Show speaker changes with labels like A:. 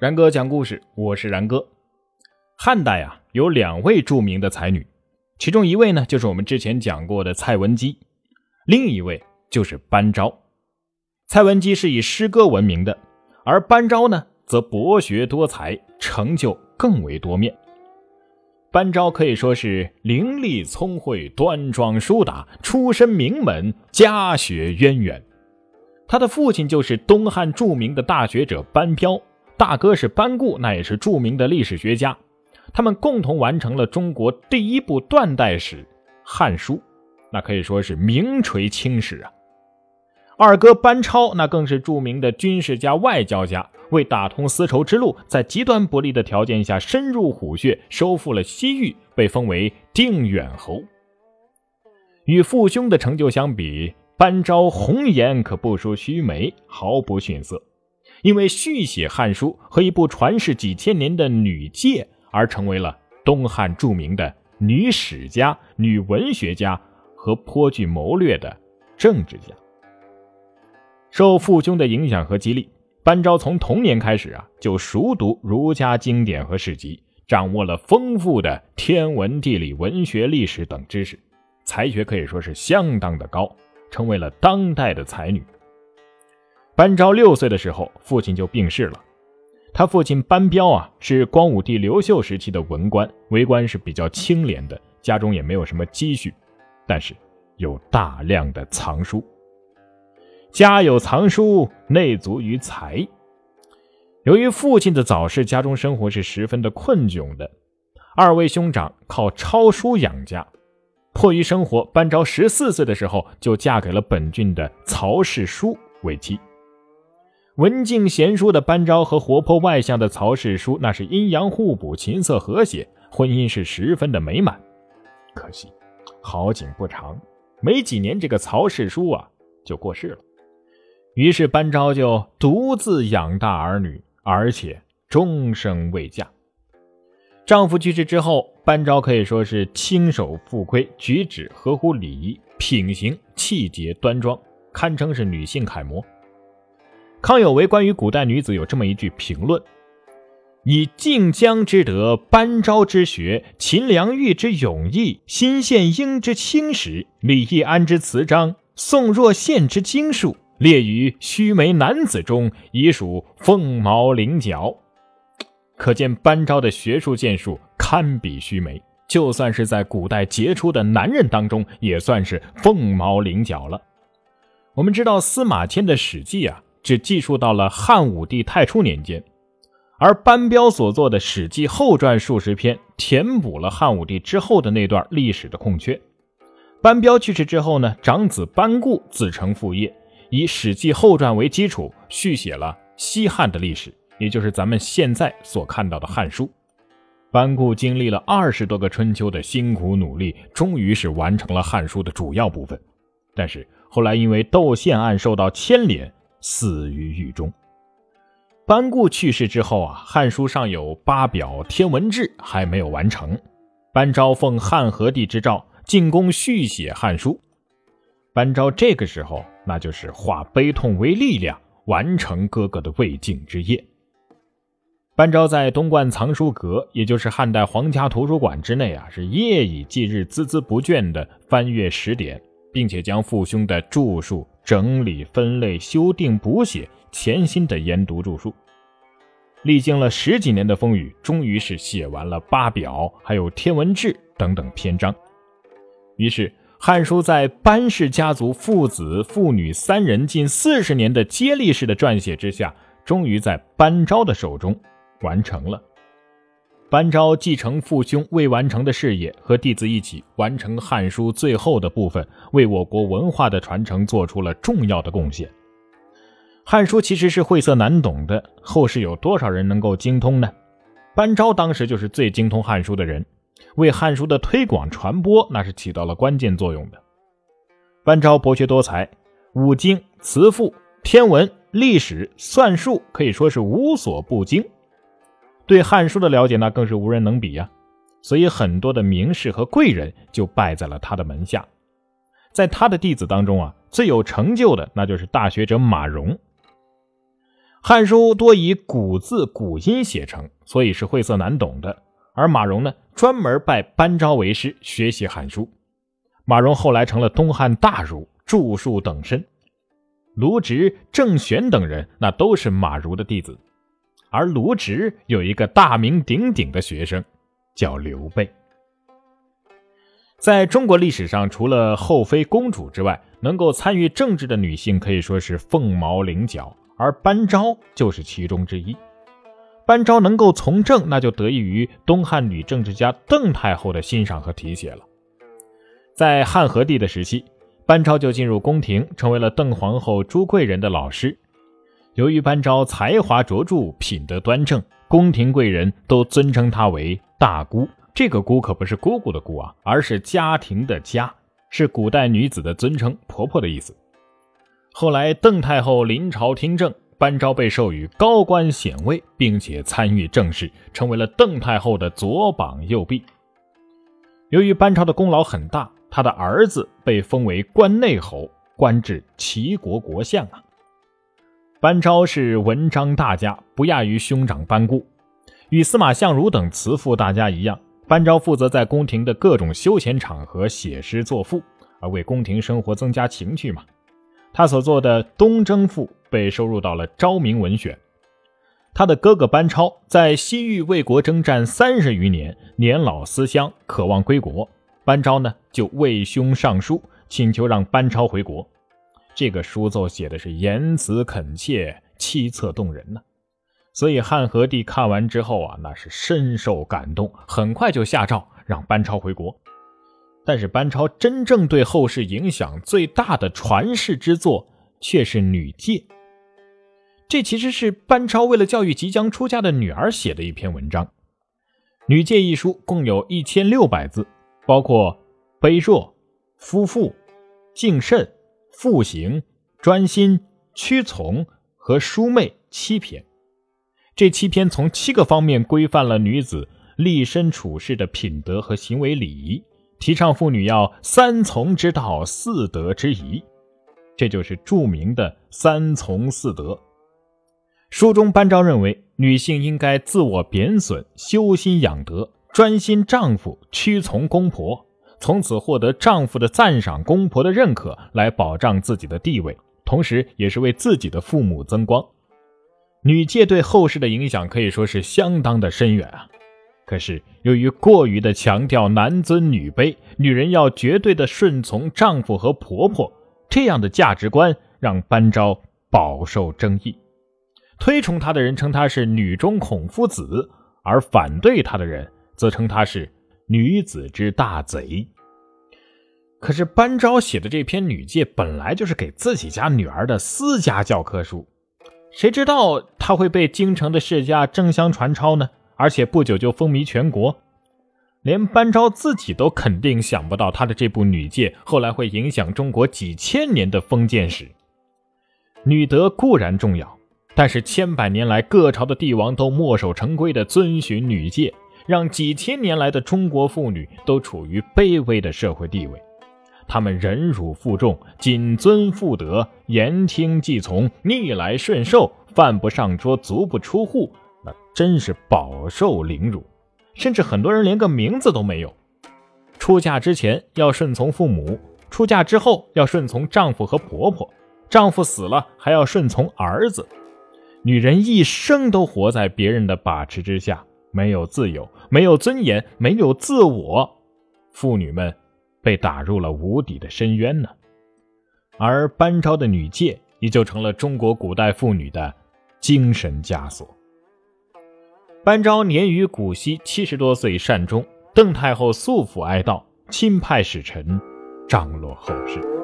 A: 然哥讲故事，我是然哥。汉代啊，有两位著名的才女，其中一位呢就是我们之前讲过的蔡文姬，另一位就是班昭。蔡文姬是以诗歌闻名的，而班昭呢则博学多才，成就更为多面。班昭可以说是伶俐聪慧、端庄淑达，出身名门，家学渊源。他的父亲就是东汉著名的大学者班彪。大哥是班固，那也是著名的历史学家，他们共同完成了中国第一部断代史《汉书》，那可以说是名垂青史啊。二哥班超那更是著名的军事家、外交家，为打通丝绸之路，在极端不利的条件下深入虎穴，收复了西域，被封为定远侯。与父兄的成就相比，班昭红颜可不输须眉，毫不逊色。因为续写《汉书》和一部传世几千年的《女诫》，而成为了东汉著名的女史家、女文学家和颇具谋略的政治家。受父兄的影响和激励，班昭从童年开始啊，就熟读儒家经典和史籍，掌握了丰富的天文、地理、文学、历史等知识，才学可以说是相当的高，成为了当代的才女。班昭六岁的时候，父亲就病逝了。他父亲班彪啊，是光武帝刘秀时期的文官，为官是比较清廉的，家中也没有什么积蓄，但是有大量的藏书。家有藏书，内足于财。由于父亲的早逝，家中生活是十分的困窘的。二位兄长靠抄书养家，迫于生活，班昭十四岁的时候就嫁给了本郡的曹氏书为妻。文静贤淑的班昭和活泼外向的曹氏书，那是阴阳互补，琴瑟和谐，婚姻是十分的美满。可惜，好景不长，没几年，这个曹氏书啊就过世了。于是班昭就独自养大儿女，而且终生未嫁。丈夫去世之后，班昭可以说是亲手复归，举止合乎礼仪，品行气节端庄，堪称是女性楷模。康有为关于古代女子有这么一句评论：“以晋江之德、班昭之学、秦良玉之勇毅、辛宪英之轻识、李易安之辞章、宋若宪之经术，列于须眉男子中，已属凤毛麟角。”可见班昭的学术建树堪比须眉，就算是在古代杰出的男人当中，也算是凤毛麟角了。我们知道司马迁的《史记》啊。只记述到了汉武帝太初年间，而班彪所作的《史记后传》数十篇，填补了汉武帝之后的那段历史的空缺。班彪去世之后呢，长子班固自承父业，以《史记后传》为基础，续写了西汉的历史，也就是咱们现在所看到的《汉书》。班固经历了二十多个春秋的辛苦努力，终于是完成了《汉书》的主要部分。但是后来因为窦宪案受到牵连。死于狱中。班固去世之后啊，《汉书》上有八表、天文志还没有完成。班昭奉汉和帝之诏进宫续写《汉书》。班昭这个时候，那就是化悲痛为力量，完成哥哥的未竟之业。班昭在东冠藏书阁，也就是汉代皇家图书馆之内啊，是夜以继日、孜孜不倦地翻阅史典，并且将父兄的著述。整理、分类、修订、补写，潜心的研读著述，历经了十几年的风雨，终于是写完了八表，还有天文志等等篇章。于是，《汉书》在班氏家族父子、父女三人近四十年的接力式的撰写之下，终于在班昭的手中完成了。班昭继承父兄未完成的事业，和弟子一起完成《汉书》最后的部分，为我国文化的传承做出了重要的贡献。《汉书》其实是晦涩难懂的，后世有多少人能够精通呢？班昭当时就是最精通《汉书》的人，为《汉书》的推广传播那是起到了关键作用的。班昭博学多才，五经、辞赋、天文、历史、算术可以说是无所不精。对《汉书》的了解，那更是无人能比呀。所以很多的名士和贵人就拜在了他的门下。在他的弟子当中啊，最有成就的那就是大学者马融。汉书多以古字古音写成，所以是晦涩难懂的。而马融呢，专门拜班昭为师学习汉书。马融后来成了东汉大儒，著述等身。卢植、郑玄等人，那都是马儒的弟子。而卢植有一个大名鼎鼎的学生，叫刘备。在中国历史上，除了后妃、公主之外，能够参与政治的女性可以说是凤毛麟角，而班昭就是其中之一。班昭能够从政，那就得益于东汉女政治家邓太后的欣赏和提携了。在汉和帝的时期，班昭就进入宫廷，成为了邓皇后朱贵人的老师。由于班昭才华卓著、品德端正，宫廷贵人都尊称他为大姑。这个“姑”可不是姑姑的“姑”啊，而是家庭的“家”，是古代女子的尊称，婆婆的意思。后来邓太后临朝听政，班昭被授予高官显位，并且参与政事，成为了邓太后的左膀右臂。由于班昭的功劳很大，他的儿子被封为关内侯，官至齐国国相啊。班昭是文章大家，不亚于兄长班固，与司马相如等辞赋大家一样。班昭负责在宫廷的各种休闲场合写诗作赋，而为宫廷生活增加情趣嘛。他所作的《东征赋》被收入到了《昭明文选》。他的哥哥班超在西域为国征战三十余年，年老思乡，渴望归国。班昭呢就为兄上书，请求让班超回国。这个书奏写的是言辞恳切，凄恻动人呢。所以汉和帝看完之后啊，那是深受感动，很快就下诏让班超回国。但是班超真正对后世影响最大的传世之作却是《女诫》。这其实是班超为了教育即将出嫁的女儿写的一篇文章。《女诫》一书共有一千六百字，包括卑弱、夫妇、敬慎、复行、专心、屈从和淑媚七篇。这七篇从七个方面规范了女子立身处世的品德和行为礼仪，提倡妇女要三从之道、四德之仪，这就是著名的三从四德。书中班昭认为，女性应该自我贬损，修心养德，专心丈夫，屈从公婆，从此获得丈夫的赞赏、公婆的认可，来保障自己的地位，同时也是为自己的父母增光。女诫对后世的影响可以说是相当的深远啊。可是由于过于的强调男尊女卑，女人要绝对的顺从丈夫和婆婆这样的价值观，让班昭饱受争议。推崇她的人称她是女中孔夫子，而反对她的人则称她是女子之大贼。可是班昭写的这篇女诫本来就是给自己家女儿的私家教科书。谁知道她会被京城的世家争相传抄呢？而且不久就风靡全国，连班昭自己都肯定想不到他的这部女诫后来会影响中国几千年的封建史。女德固然重要，但是千百年来各朝的帝王都墨守成规的遵循女诫，让几千年来的中国妇女都处于卑微的社会地位。她们忍辱负重，谨遵妇德，言听计从，逆来顺受，饭不上桌，足不出户，那真是饱受凌辱。甚至很多人连个名字都没有。出嫁之前要顺从父母，出嫁之后要顺从丈夫和婆婆，丈夫死了还要顺从儿子。女人一生都活在别人的把持之下，没有自由，没有尊严，没有自我。妇女们。被打入了无底的深渊呢，而班昭的女诫也就成了中国古代妇女的精神枷锁。班昭年逾古稀，七十多岁善终，邓太后素服哀悼，亲派使臣张罗后事。